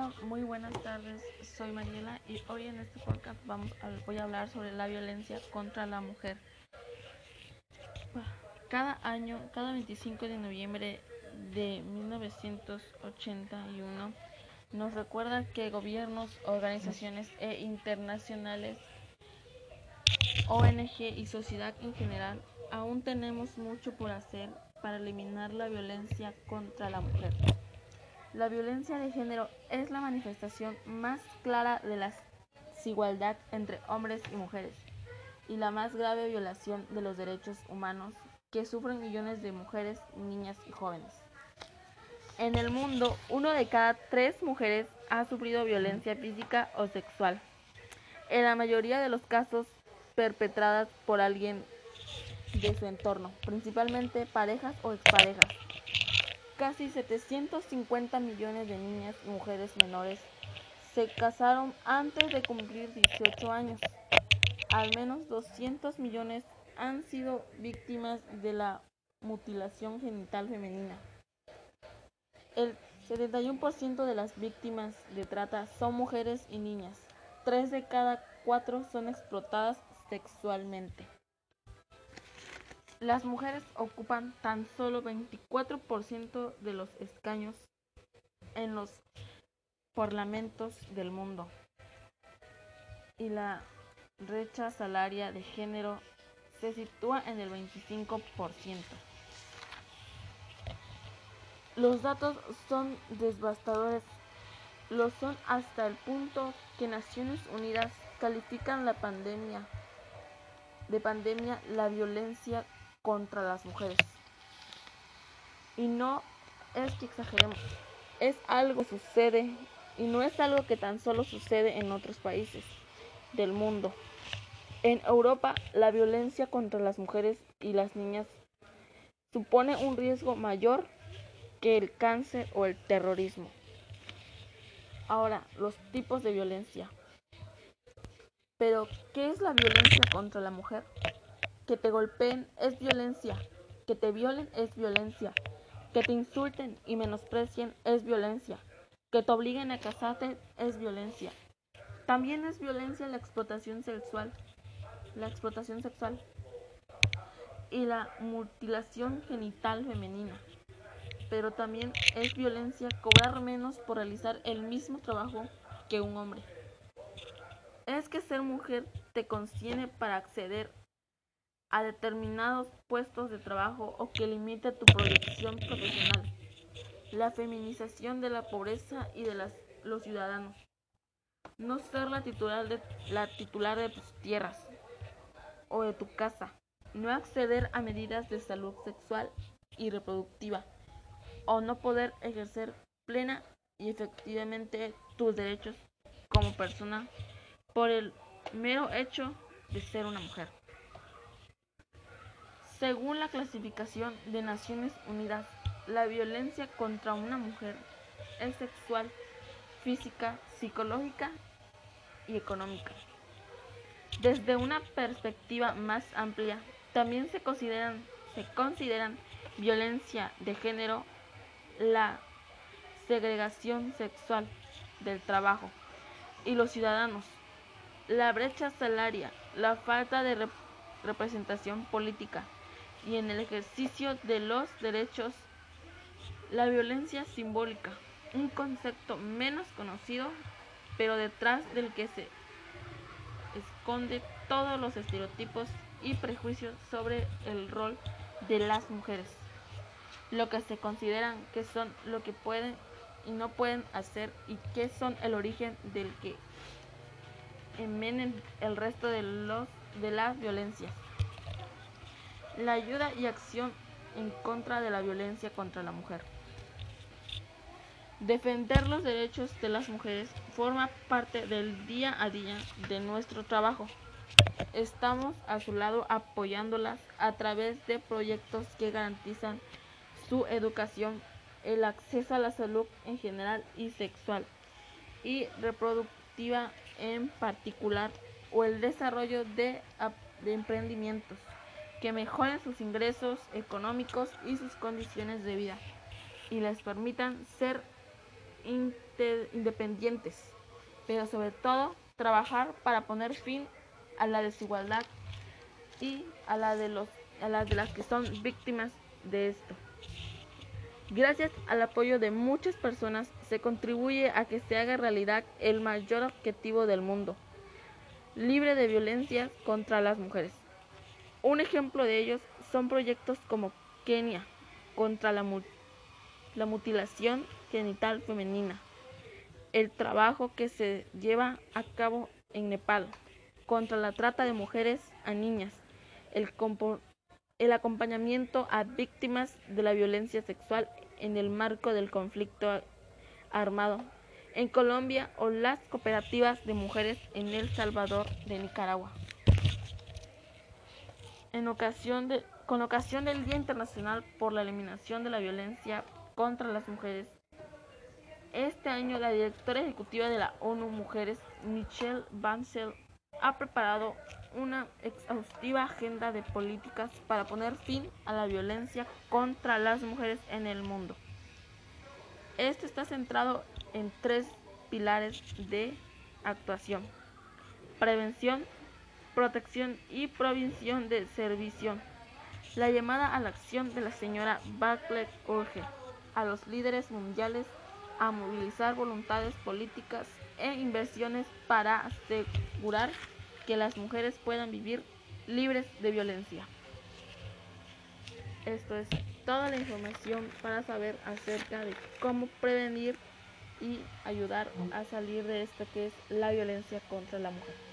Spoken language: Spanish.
Hola, muy buenas tardes. Soy Mariela y hoy en este podcast vamos a, voy a hablar sobre la violencia contra la mujer. Cada año, cada 25 de noviembre de 1981, nos recuerda que gobiernos, organizaciones e internacionales, ONG y sociedad en general aún tenemos mucho por hacer para eliminar la violencia contra la mujer. La violencia de género es la manifestación más clara de la desigualdad entre hombres y mujeres y la más grave violación de los derechos humanos que sufren millones de mujeres, niñas y jóvenes. En el mundo, uno de cada tres mujeres ha sufrido violencia física o sexual, en la mayoría de los casos perpetradas por alguien de su entorno, principalmente parejas o exparejas. Casi 750 millones de niñas y mujeres menores se casaron antes de cumplir 18 años. Al menos 200 millones han sido víctimas de la mutilación genital femenina. El 71% de las víctimas de trata son mujeres y niñas. Tres de cada cuatro son explotadas sexualmente. Las mujeres ocupan tan solo 24% de los escaños en los parlamentos del mundo y la brecha salaria de género se sitúa en el 25%. Los datos son devastadores, lo son hasta el punto que Naciones Unidas califican la pandemia de pandemia la violencia contra las mujeres. Y no es que exageremos, es algo que sucede y no es algo que tan solo sucede en otros países del mundo. En Europa, la violencia contra las mujeres y las niñas supone un riesgo mayor que el cáncer o el terrorismo. Ahora, los tipos de violencia. Pero, ¿qué es la violencia contra la mujer? Que te golpeen es violencia. Que te violen es violencia. Que te insulten y menosprecien es violencia. Que te obliguen a casarte es violencia. También es violencia la explotación sexual. La explotación sexual. Y la mutilación genital femenina. Pero también es violencia cobrar menos por realizar el mismo trabajo que un hombre. Es que ser mujer te contiene para acceder a determinados puestos de trabajo o que limite tu proyección profesional. La feminización de la pobreza y de los ciudadanos. No ser la titular de tus tierras o de tu casa. No acceder a medidas de salud sexual y reproductiva. O no poder ejercer plena y efectivamente tus derechos como persona por el mero hecho de ser una mujer. Según la clasificación de Naciones Unidas, la violencia contra una mujer es sexual, física, psicológica y económica. Desde una perspectiva más amplia, también se consideran, violencia de género la segregación sexual del trabajo y los ciudadanos, la brecha salaria, la falta de rep representación política, y en el ejercicio de los derechos, la violencia simbólica, un concepto menos conocido, pero detrás del que se esconde todos los estereotipos y prejuicios sobre el rol de las mujeres, lo que se consideran que son lo que pueden y no pueden hacer y que son el origen del que emenen el resto de los de las violencias la ayuda y acción en contra de la violencia contra la mujer. Defender los derechos de las mujeres forma parte del día a día de nuestro trabajo. Estamos a su lado apoyándolas a través de proyectos que garantizan su educación, el acceso a la salud en general y sexual y reproductiva en particular o el desarrollo de, de emprendimientos que mejoren sus ingresos económicos y sus condiciones de vida y les permitan ser independientes, pero sobre todo trabajar para poner fin a la desigualdad y a la de los a las de las que son víctimas de esto. Gracias al apoyo de muchas personas se contribuye a que se haga realidad el mayor objetivo del mundo, libre de violencia contra las mujeres. Un ejemplo de ellos son proyectos como Kenia contra la, la mutilación genital femenina, el trabajo que se lleva a cabo en Nepal contra la trata de mujeres a niñas, el, el acompañamiento a víctimas de la violencia sexual en el marco del conflicto armado en Colombia o las cooperativas de mujeres en El Salvador de Nicaragua. En ocasión de, con ocasión del Día Internacional por la Eliminación de la Violencia contra las Mujeres, este año la directora ejecutiva de la ONU Mujeres, Michelle Bansell, ha preparado una exhaustiva agenda de políticas para poner fin a la violencia contra las mujeres en el mundo. Esto está centrado en tres pilares de actuación. Prevención, protección y provisión de servicio. La llamada a la acción de la señora Barclay urge a los líderes mundiales a movilizar voluntades políticas e inversiones para asegurar que las mujeres puedan vivir libres de violencia. Esto es toda la información para saber acerca de cómo prevenir y ayudar a salir de esto que es la violencia contra la mujer.